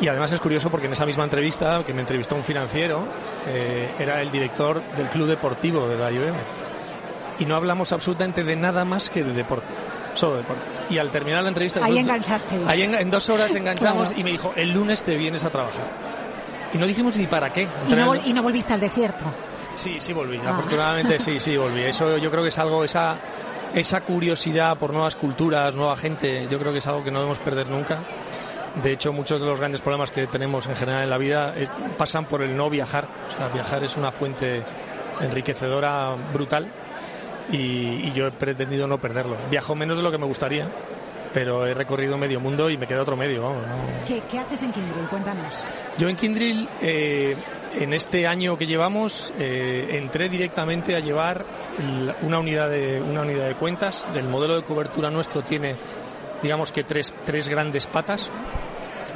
Y además es curioso porque en esa misma entrevista, que me entrevistó un financiero, eh, era el director del club deportivo de la IBM. Y no hablamos absolutamente de nada más que de deporte. Solo de deporte. Y al terminar la entrevista... Ahí enganchaste. Ahí en, dos horas enganchamos y me dijo, el lunes te vienes a trabajar. Y no dijimos ni para qué. ¿Y no, y no volviste al desierto? Sí, sí volví. Ah. Afortunadamente sí, sí volví. Eso yo creo que es algo, esa, esa curiosidad por nuevas culturas, nueva gente, yo creo que es algo que no debemos perder nunca de hecho, muchos de los grandes problemas que tenemos en general en la vida eh, pasan por el no viajar. O sea, viajar es una fuente enriquecedora brutal y, yo he pretendido no perderlo. Viajo menos de lo que me gustaría, pero he recorrido medio mundo y me queda otro medio. ¿Qué, haces en Kindrill? Cuéntanos. Yo en Kindrill, eh, en este año que llevamos, eh, entré directamente a llevar una unidad, de, una unidad de cuentas. Del modelo de cobertura nuestro tiene digamos que tres, tres grandes patas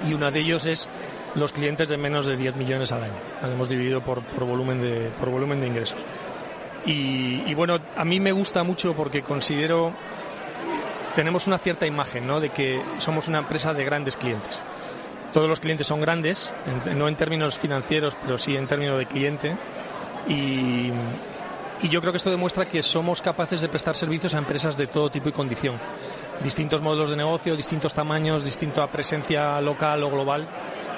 y una de ellos es los clientes de menos de 10 millones al año. hemos dividido por, por, volumen, de, por volumen de ingresos. Y, bueno, a mí me gusta mucho porque considero tenemos una cierta imagen, ¿no? De que somos una empresa de grandes clientes. Todos los clientes son grandes, no en términos financieros, pero sí en términos de cliente. Y, yo creo que esto demuestra que somos capaces de prestar servicios a empresas de todo tipo y condición. Distintos modelos de negocio, distintos tamaños, distinta presencia local o global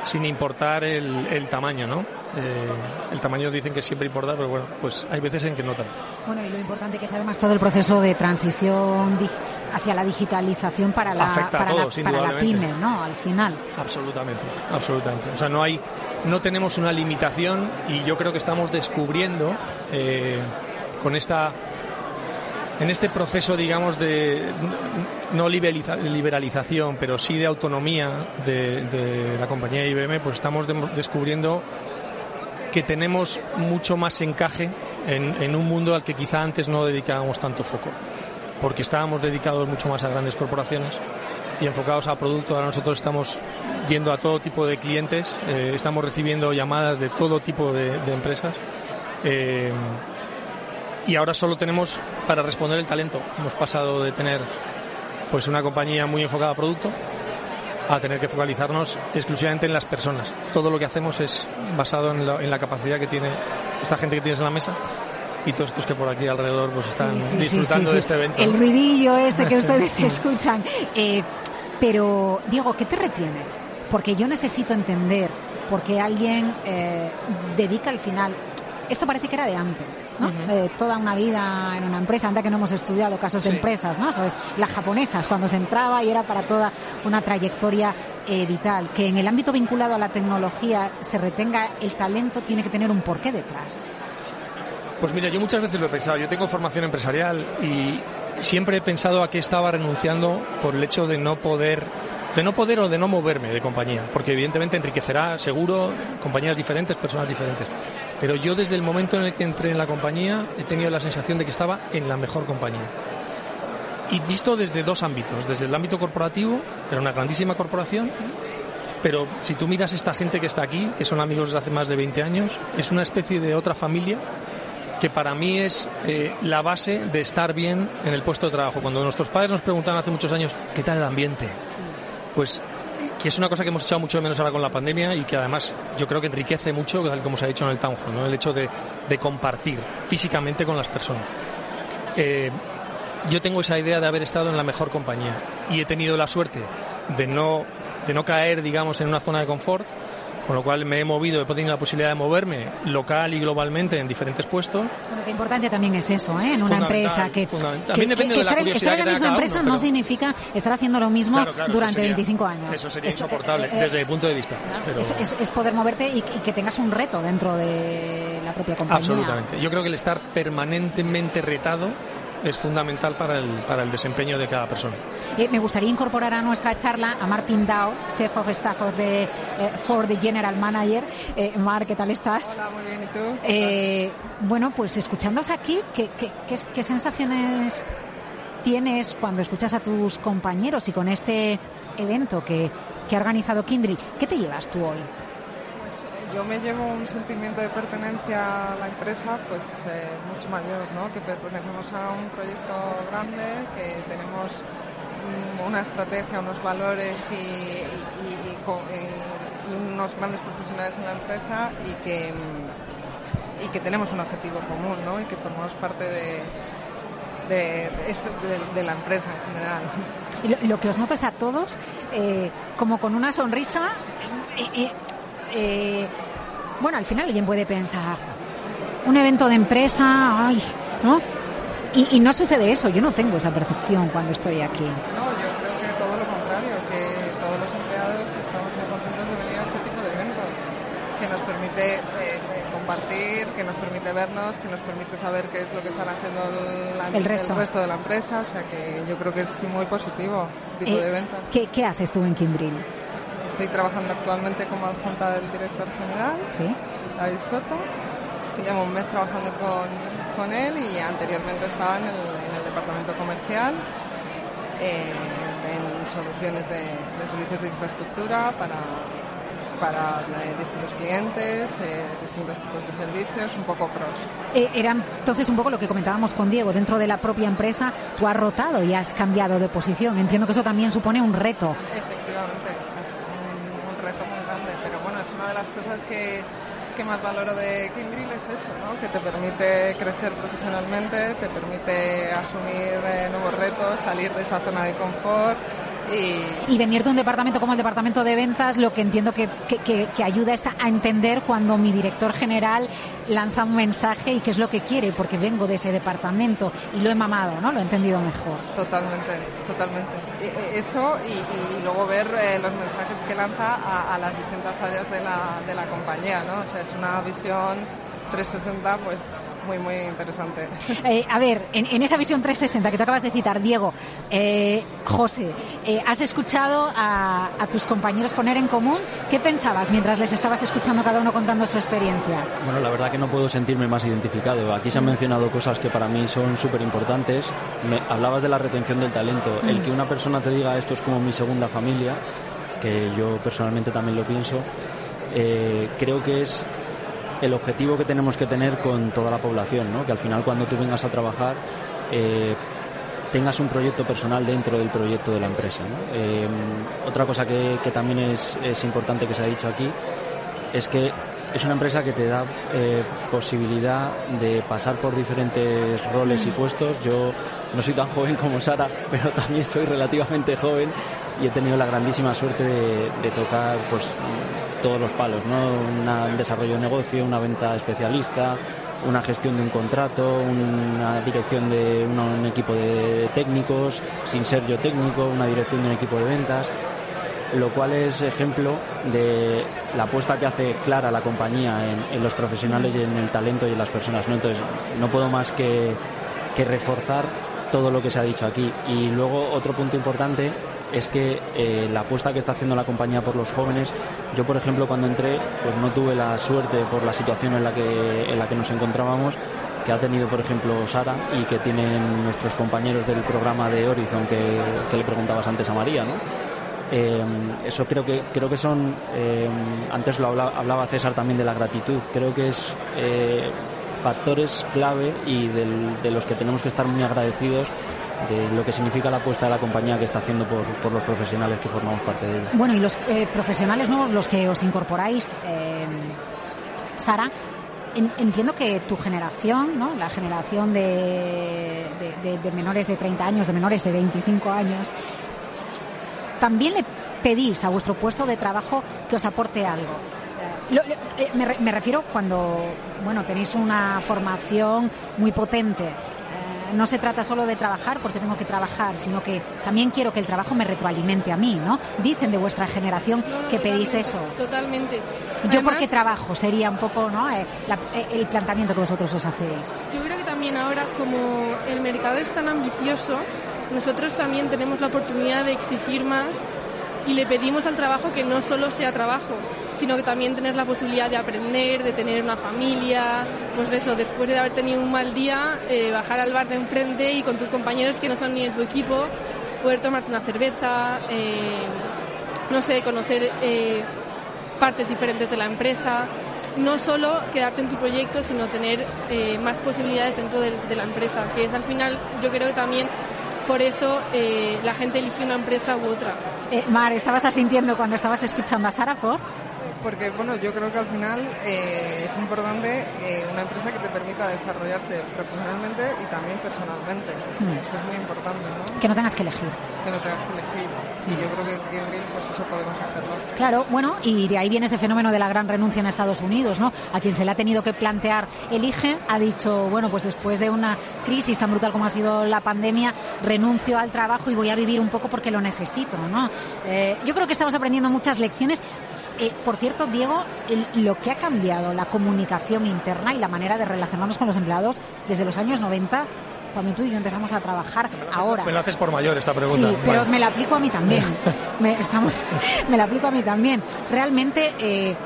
sin importar el, el tamaño, ¿no? Eh, el tamaño dicen que siempre importa, pero bueno, pues hay veces en que no tanto. Bueno, y lo importante que es además todo el proceso de transición hacia la digitalización para la, para, la, para la pyme, ¿no? Al final. Absolutamente, absolutamente. O sea, no hay, no tenemos una limitación y yo creo que estamos descubriendo eh, con esta en este proceso, digamos, de no liberalización, pero sí de autonomía de, la compañía IBM, pues estamos descubriendo que tenemos mucho más encaje en, un mundo al que quizá antes no dedicábamos tanto foco, porque estábamos dedicados mucho más a grandes corporaciones y enfocados a producto. Ahora nosotros estamos yendo a todo tipo de clientes, eh, estamos recibiendo llamadas de todo tipo de, empresas. Eh, y ahora solo tenemos para responder el talento. Hemos pasado de tener pues una compañía muy enfocada a producto a tener que focalizarnos exclusivamente en las personas. Todo lo que hacemos es basado en la, capacidad que tiene esta gente que tienes en la mesa y todos estos que por aquí alrededor pues están disfrutando de este evento. El ruidillo este que ustedes escuchan. Eh, pero, Diego, ¿qué te retiene? Porque yo necesito entender por qué alguien eh, dedica al final esto parece que era de antes, ¿no? Eh, toda una vida en una empresa, anda que no hemos estudiado casos de empresas, ¿no? las japonesas, cuando se entraba y era para toda una trayectoria eh, vital. Que en el ámbito vinculado a la tecnología se retenga el talento tiene que tener un porqué detrás. Pues mira, yo muchas veces lo he pensado. Yo tengo formación empresarial y siempre he pensado a qué estaba renunciando por el hecho de no poder de no poder o de no moverme de compañía, porque evidentemente enriquecerá seguro compañías diferentes, personas diferentes. Pero yo desde el momento en el que entré en la compañía he tenido la sensación de que estaba en la mejor compañía. Y visto desde dos ámbitos, desde el ámbito corporativo, era una grandísima corporación, pero si tú miras esta gente que está aquí, que son amigos desde hace más de 20 años, es una especie de otra familia que para mí es eh, la base de estar bien en el puesto de trabajo. Cuando nuestros padres nos preguntaban hace muchos años, ¿qué tal el ambiente? Pues que es una cosa que hemos echado mucho de menos ahora con la pandemia y que además yo creo que enriquece mucho, como se ha dicho en el Town Hall, ¿no? el hecho de, compartir físicamente con las personas. Eh, yo tengo esa idea de haber estado en la mejor compañía y he tenido la suerte de no, de no caer, digamos, en una zona de confort con lo cual me he movido, he tenido la posibilidad de moverme local y globalmente en diferentes puestos. Bueno, qué importante también es eso, ¿eh? En una empresa que, también depende de la estar, estar en la misma empresa no significa estar haciendo lo mismo durante 25 años. Eso sería insoportable eh, desde mi punto de vista. Es, poder moverte y, que tengas un reto dentro de la propia compañía. Absolutamente. Yo creo que el estar permanentemente retado es fundamental para el, para el desempeño de cada persona. Eh, me gustaría incorporar a nuestra charla a Mark Pindao, Chef of Staff of the, eh, for the General Manager. Eh, Mark, ¿qué tal estás? Hola, muy bien, ¿y tú? Eh, bueno, pues escuchándoos aquí, ¿qué, qué, qué, sensaciones tienes cuando escuchas a tus compañeros y con este evento que, que ha organizado Kindry? ¿Qué te llevas tú hoy? Yo me llevo un sentimiento de pertenencia a la empresa pues eh, mucho mayor, ¿no? que pertenecemos a un proyecto grande, que tenemos mm, una estrategia, unos valores y, unos grandes profesionales en la empresa y que, mm, y que tenemos un objetivo común ¿no? y que formamos parte de, de, la empresa en general. Y lo, que os noto es a todos eh, como con una sonrisa. Eh, bueno, al final alguien puede pensar, un evento de empresa, ay, ¿no? Y, no sucede eso, yo no tengo esa percepción cuando estoy aquí. No, yo creo que todo lo contrario, que todos los empleados estamos muy contentos de venir a este tipo de eventos, que nos permite eh, eh, compartir, que nos permite vernos, que nos permite saber qué es lo que están haciendo el, resto. de la empresa, o sea que yo creo que es muy positivo este tipo de eventos. ¿qué, ¿Qué haces tú en Kindrill? Estoy trabajando actualmente como adjunta del director general, David Soto. Llevo un mes trabajando con, él y anteriormente estaba en el, departamento comercial, eh, en soluciones de, servicios de infraestructura para, para eh, distintos clientes, eh, distintos tipos de servicios, un poco cross. Era entonces un poco lo que comentábamos con Diego, dentro de la propia empresa tú has rotado y has cambiado de posición. Entiendo que eso también supone un reto. Efectivamente, es un, un reto muy grande, pero bueno, es una de las cosas que que más valoro de Kindrill es eso, ¿no? que te permite crecer profesionalmente, te permite asumir eh, nuevos retos, salir de esa zona de confort y... venir de un departamento como el departamento de ventas, lo que entiendo que, que, que, ayuda es a entender cuando mi director general lanza un mensaje y qué es lo que quiere, porque vengo de ese departamento y lo he mamado, ¿no? Lo he entendido mejor. Totalmente, totalmente. Eso y, luego ver eh, los mensajes que lanza a, a, las distintas áreas de la, de la compañía, ¿no? O sea, es una visión 360, pues muy, muy interesante. Eh, a ver, en, esa visión 360 que tú acabas de citar, Diego, eh, José, eh, ¿has escuchado a, tus compañeros poner en común? ¿Qué pensabas mientras les estabas escuchando cada uno contando su experiencia? Bueno, la verdad que no puedo sentirme más identificado. Aquí se han mencionado cosas que para mí son súper importantes. Hablabas de la retención del talento. El que una persona te diga esto es como mi segunda familia, que yo personalmente también lo pienso, creo que es el objetivo que tenemos que tener con toda la población, ¿no? que al final cuando tú vengas a trabajar eh, tengas un proyecto personal dentro del proyecto de la empresa. Eh, otra cosa que, también es, importante que se ha dicho aquí es que es una empresa que te da eh, posibilidad de pasar por diferentes roles y puestos. Yo no soy tan joven como Sara, pero también soy relativamente joven y he tenido la grandísima suerte de, tocar pues todos los palos, ¿no? un desarrollo de negocio, una venta especialista, una gestión de un contrato, una dirección de un equipo de técnicos, sin ser yo técnico, una dirección de un equipo de ventas, lo cual es ejemplo de la apuesta que hace clara la compañía en, los profesionales y en el talento y en las personas. ¿no? Entonces, no puedo más que reforzar todo lo que se ha dicho aquí. Y luego otro punto importante es que eh, la apuesta que está haciendo la compañía por los jóvenes, yo por ejemplo cuando entré, pues no tuve la suerte por la situación en la que, en la que nos encontrábamos que ha tenido por ejemplo Sara y que tienen nuestros compañeros del programa de Horizon que, le preguntabas antes a María, ¿no? Eh, eso creo que creo que son eh, antes lo hablaba, César también de la gratitud creo que es factores clave y de los que tenemos que estar muy agradecidos de lo que significa la apuesta de la compañía que está haciendo por, los profesionales que formamos parte de ella. Bueno, y los eh, profesionales nuevos, los que os incorporáis, eh, Sara, entiendo que tu generación, ¿no? la generación de, de, menores de 30 años, de menores de 25 años, también le pedís a vuestro puesto de trabajo que os aporte algo. Eh, me, me, refiero cuando bueno tenéis una formación muy potente no se trata solo de trabajar porque tengo que trabajar, sino que también quiero que el trabajo me retroalimente a mí, ¿no? Dicen de vuestra generación que pedís eso. Totalmente. Yo porque trabajo sería un poco, ¿no? Eh, eh, el planteamiento que vosotros os hacéis. Yo creo que también ahora, como el mercado es tan ambicioso, nosotros también tenemos la oportunidad de exigir más y le pedimos al trabajo que no solo sea trabajo, sino que también tener la posibilidad de aprender, de tener una familia, pues eso, después de haber tenido un mal día, eh, bajar al bar de enfrente y con tus compañeros que no son ni de tu equipo, poder tomarte una cerveza, eh, no sé, conocer eh, partes diferentes de la empresa, no solo quedarte en tu proyecto, sino tener más posibilidades dentro de, de, la empresa, que es al final, yo creo que también por eso la gente elige una empresa u otra. Mar, ¿estabas asintiendo cuando estabas escuchando a Sara? Porque bueno, yo creo que al final eh, es importante eh, una empresa que te permita desarrollarte profesionalmente y también personalmente. Hmm. Eso es muy importante, ¿no? Que no tengas que elegir. Que no tengas que elegir. Sí, yo creo que en Grill pues eso podemos hacerlo. Claro, bueno, y de ahí viene ese fenómeno de la gran renuncia en Estados Unidos, ¿no? A quien se le ha tenido que plantear elige, ha dicho, bueno, pues después de una crisis tan brutal como ha sido la pandemia, renuncio al trabajo y voy a vivir un poco porque lo necesito, ¿no? Eh, yo creo que estamos aprendiendo muchas lecciones eh, por cierto, Diego, lo que ha cambiado la comunicación interna y la manera de relacionarnos con los empleados desde los años 90 cuando tú y yo empezamos a trabajar ahora. Me lo haces por mayor esta pregunta. Sí, pero me la aplico a mí también. me, estamos, me la aplico a mí también. Realmente, eh,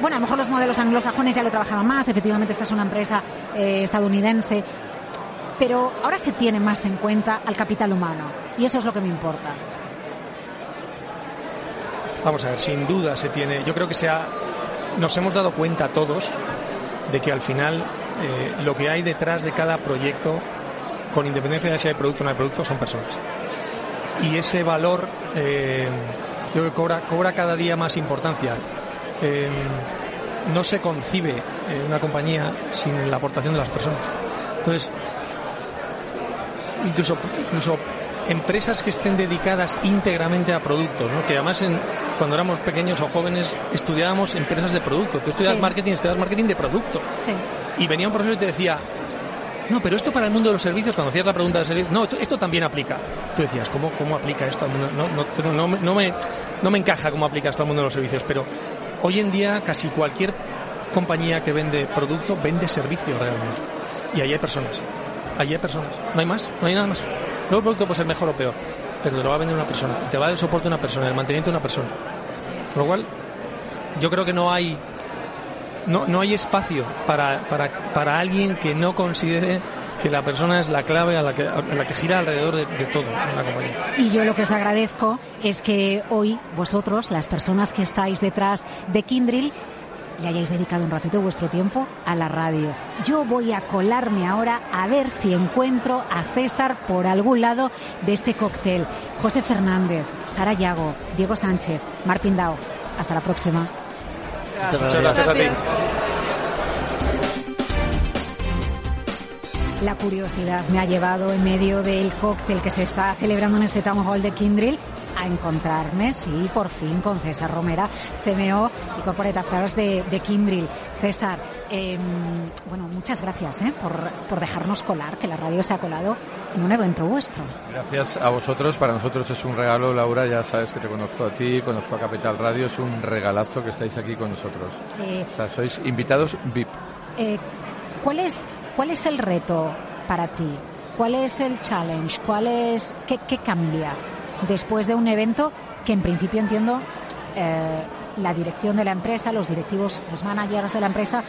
bueno, a lo mejor los modelos anglosajones ya lo trabajaban más. Efectivamente, esta es una empresa eh, estadounidense. Pero ahora se tiene más en cuenta al capital humano. Y eso es lo que me importa. Vamos a ver, sin duda se tiene. Yo creo que se ha, nos hemos dado cuenta todos de que al final eh, lo que hay detrás de cada proyecto, con independencia de si hay producto o no hay producto, son personas. Y ese valor eh, yo que cobra, cobra cada día más importancia. Eh, no se concibe una compañía sin la aportación de las personas. Entonces, incluso, incluso empresas que estén dedicadas íntegramente a productos, ¿no? que además en, cuando éramos pequeños o jóvenes estudiábamos empresas de producto. Tú estudias Sí. marketing, estudias marketing de producto. Sí. Y venía un profesor y te decía, no, pero esto para el mundo de los servicios, cuando hacías la pregunta de servicios, no, esto, también aplica. Tú decías, ¿cómo, cómo aplica esto al mundo? No, no, no, me- no, me, no me encaja cómo aplica esto al mundo de los servicios, pero hoy en día casi cualquier compañía que vende producto vende servicio realmente. Y ahí hay personas. Ahí hay personas. No hay más, no hay nada más. Luego el producto puede ser mejor o peor, pero te lo va a vender una persona. Y te va a dar el soporte una persona, el mantenimiento de una persona. Con lo cual, yo creo que no hay no, no hay espacio para, para, para alguien que no considere que la persona es la clave a la que, a la que gira alrededor de, de todo en la compañía. Y yo lo que os agradezco es que hoy vosotros, las personas que estáis detrás de Kindrill, le hayáis dedicado un ratito vuestro tiempo a la radio. Yo voy a colarme ahora a ver si encuentro a César por algún lado de este cóctel. José Fernández, Sara Yago, Diego Sánchez, Mar Pindao. Hasta la próxima. Muchas gracias a ti. La curiosidad me ha llevado en medio del cóctel que se está celebrando en este Town Hall de Kindrill a encontrarme, sí, por fin, con César Romera, CMO y Corporate Affairs de, de Kindrill. César, eh, bueno, muchas gracias eh, por, por dejarnos colar, que la radio se ha colado en un evento vuestro. Gracias a vosotros. Para nosotros es un regalo, Laura. Ya sabes que te conozco a ti, conozco a Capital Radio. Es un regalazo que estáis aquí con nosotros. Eh, O sea, sois invitados VIP. eh, ¿cuál, es, ¿Cuál es el reto para ti? ¿Cuál es el challenge? ¿Cuál es, qué, qué cambia después de un evento que en principio entiendo eh, la dirección de la empresa, los directivos, los managers de la empresa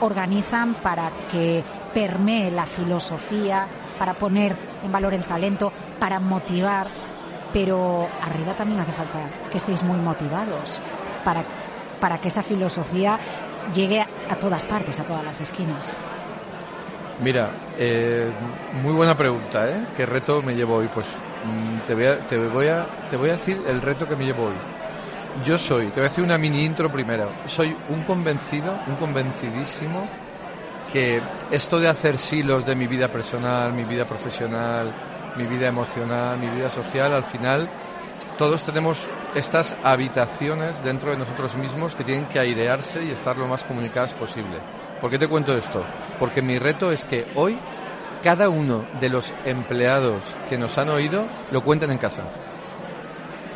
organizan para que permee la filosofía, para poner en valor el talento, para motivar, pero arriba también hace falta que estéis muy motivados para, para que esa filosofía llegue a, todas partes, a todas las esquinas. Mira, eh, muy buena pregunta, ¿eh? ¿Qué reto me llevo hoy? Pues te voy, a, te, voy a, te voy a decir el reto que me llevo hoy. Yo soy, te voy a decir una mini intro primero, soy un convencido, un convencidísimo que esto de hacer silos de mi vida personal, mi vida profesional, mi vida emocional, mi vida social, al final todos tenemos estas habitaciones dentro de nosotros mismos que tienen que airearse y estar lo más comunicadas posible. ¿Por qué te cuento esto? Porque mi reto es que hoy cada uno de los empleados que nos han oído lo cuenten en casa.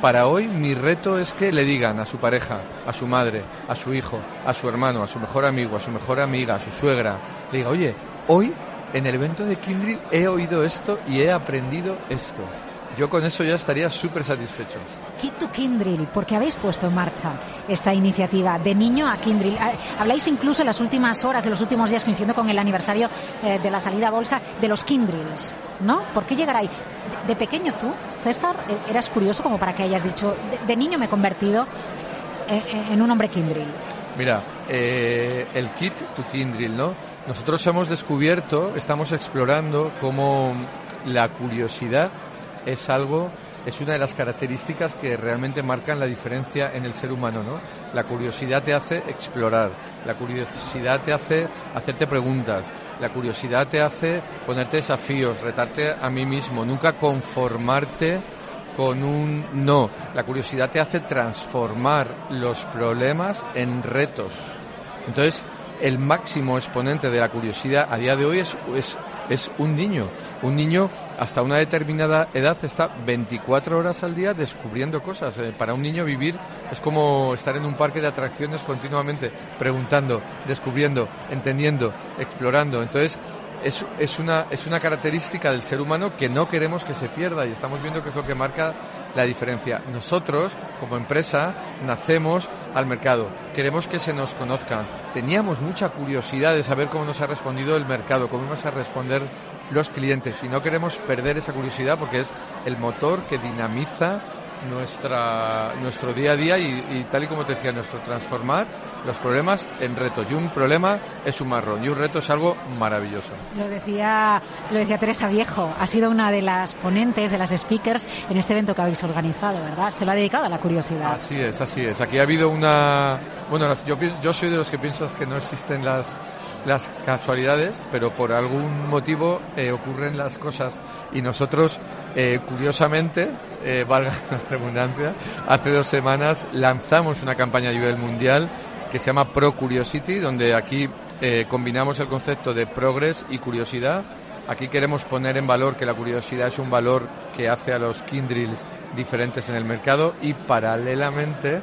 Para hoy mi reto es que le digan a su pareja, a su madre, a su hijo, a su hermano, a su mejor amigo, a su mejor amiga, a su suegra, le diga, oye, hoy en el evento de Kindrill he oído esto y he aprendido esto. Yo con eso ya estaría súper satisfecho. Kid to Kindrill, porque habéis puesto en marcha esta iniciativa de niño a Kindrill. Ah, Habláis incluso en las últimas horas, en los últimos días, coincidiendo con el aniversario eh, de la salida a bolsa, de los Kindrills, ¿no? ¿Por qué llegar ahí? De, pequeño tú, César, eh, eras curioso como para que hayas dicho, de, niño me he convertido en un hombre Kindrill. Mira, eh, el kit to Kindrill, ¿no? Nosotros hemos descubierto, estamos explorando cómo la curiosidad es algo, es una de las características que realmente marcan la diferencia en el ser humano, ¿no? La curiosidad te hace explorar, la curiosidad te hace hacerte preguntas, la curiosidad te hace ponerte desafíos, retarte a mí mismo, nunca conformarte con un no. La curiosidad te hace transformar los problemas en retos. Entonces, el máximo exponente de la curiosidad a día de hoy es, es, es un niño. Un niño hasta una determinada edad está 24 horas al día descubriendo cosas. Eh, Para un niño vivir es como estar en un parque de atracciones continuamente, preguntando, descubriendo, entendiendo, explorando. Entonces, es, una, es una característica del ser humano que no queremos que se pierda y estamos viendo que es lo que marca la diferencia. Nosotros, como empresa, nacemos al mercado. Queremos que se nos conozcan. Teníamos mucha curiosidad de saber cómo nos ha respondido el mercado, cómo vamos a responder los clientes y no queremos perder esa curiosidad porque es el motor que dinamiza nuestra, nuestro día a día y, tal y como te decía, nuestro transformar los problemas en retos. Y un problema es un marrón y un reto es algo maravilloso. Lo decía, lo decía Teresa Viejo, ha sido una de las ponentes, de las speakers en este evento que habéis organizado, ¿verdad? Se lo ha dedicado a la curiosidad. Así es, así es. Aquí ha habido una... Bueno, yo, soy de los que piensas que no existen las las casualidades, pero por algún motivo eh, ocurren las cosas. Y nosotros, eh, curiosamente, eh, valga la redundancia, hace dos semanas lanzamos una campaña a nivel mundial que se llama Pro Curiosity, donde aquí combinamos el concepto de progress y curiosidad. Aquí queremos poner en valor que la curiosidad es un valor que hace a los Kindrills diferentes en el mercado y paralelamente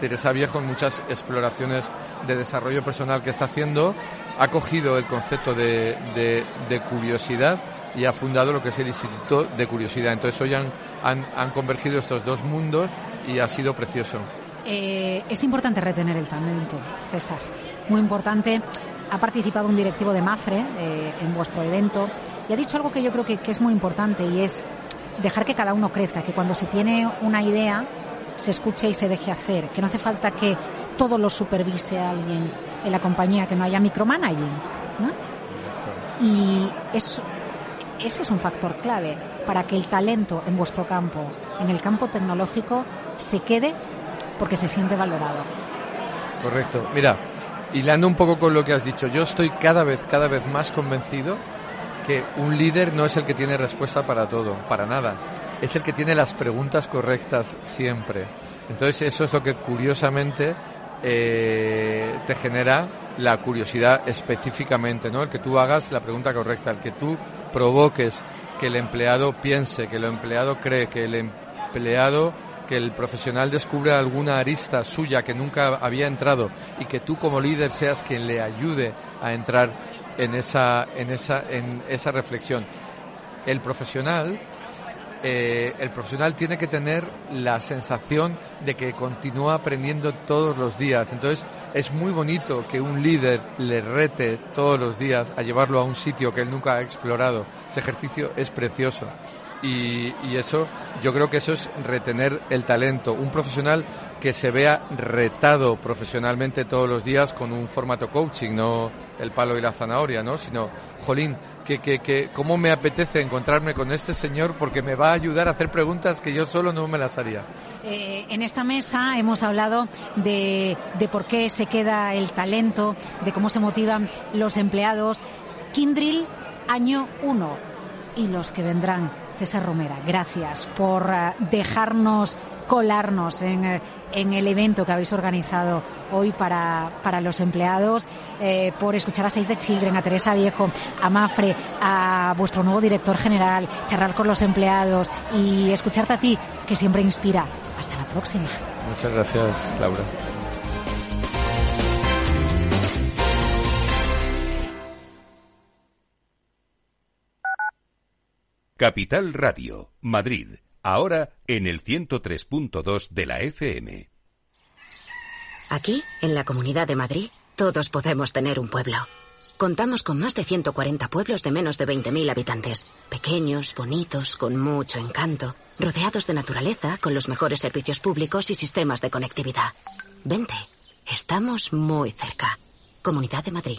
Teresa Viejo en muchas exploraciones de desarrollo personal que está haciendo, ha cogido el concepto de, de, curiosidad y ha fundado lo que es el Instituto de Curiosidad. Entonces hoy han, han, convergido estos dos mundos y ha sido precioso. Eh, es importante retener el talento, César. Muy importante. Ha participado un directivo de Mafre eh, en vuestro evento y ha dicho algo que yo creo que, que es muy importante y es dejar que cada uno crezca, que cuando se tiene una idea se escuche y se deje hacer, que no hace falta que todo lo supervise alguien en la compañía, que no haya micromanaging. Y eso, ese es un factor clave para que el talento en vuestro campo, en el campo tecnológico, se quede porque se siente valorado. Correcto. Mira, hilando un poco con lo que has dicho, yo estoy cada vez, cada vez más convencido que un líder no es el que tiene respuesta para todo, para nada es el que tiene las preguntas correctas siempre. Entonces eso es lo que curiosamente eh, te genera la curiosidad específicamente, ¿no? El que tú hagas la pregunta correcta, el que tú provoques que el empleado piense, que el empleado cree, que el empleado, que el profesional descubra alguna arista suya que nunca había entrado y que tú como líder seas quien le ayude a entrar en esa, en esa, en esa reflexión. El profesional eh, el profesional tiene que tener la sensación de que continúa aprendiendo todos los días. Entonces, es muy bonito que un líder le rete todos los días a llevarlo a un sitio que él nunca ha explorado. Ese ejercicio es precioso. Y, eso, yo creo que eso es retener el talento. Un profesional que se vea retado profesionalmente todos los días con un formato coaching, no el palo y la zanahoria, ¿no? Sino, jolín, que, que, que, cómo me apetece encontrarme con este señor porque me va a ayudar a hacer preguntas que yo solo no me las haría. Eh, en esta mesa hemos hablado de, de por qué se queda el talento, de cómo se motivan los empleados. Kindrill, año uno, y los que vendrán César Romera, gracias por eh, dejarnos colarnos en, eh, en, el evento que habéis organizado hoy para, para los empleados, eh, por escuchar a Save the Children, a Teresa Viejo, a Mafre, a vuestro nuevo director general, charlar con los empleados y escucharte a ti, que siempre inspira. Hasta la próxima. Muchas gracias, Laura. Capital Radio, Madrid, ahora en el 103.2 de la FM. Aquí, en la Comunidad de Madrid, todos podemos tener un pueblo. Contamos con más de 140 pueblos de menos de 20.000 habitantes, pequeños, bonitos, con mucho encanto, rodeados de naturaleza, con los mejores servicios públicos y sistemas de conectividad. Vente, estamos muy cerca. Comunidad de Madrid.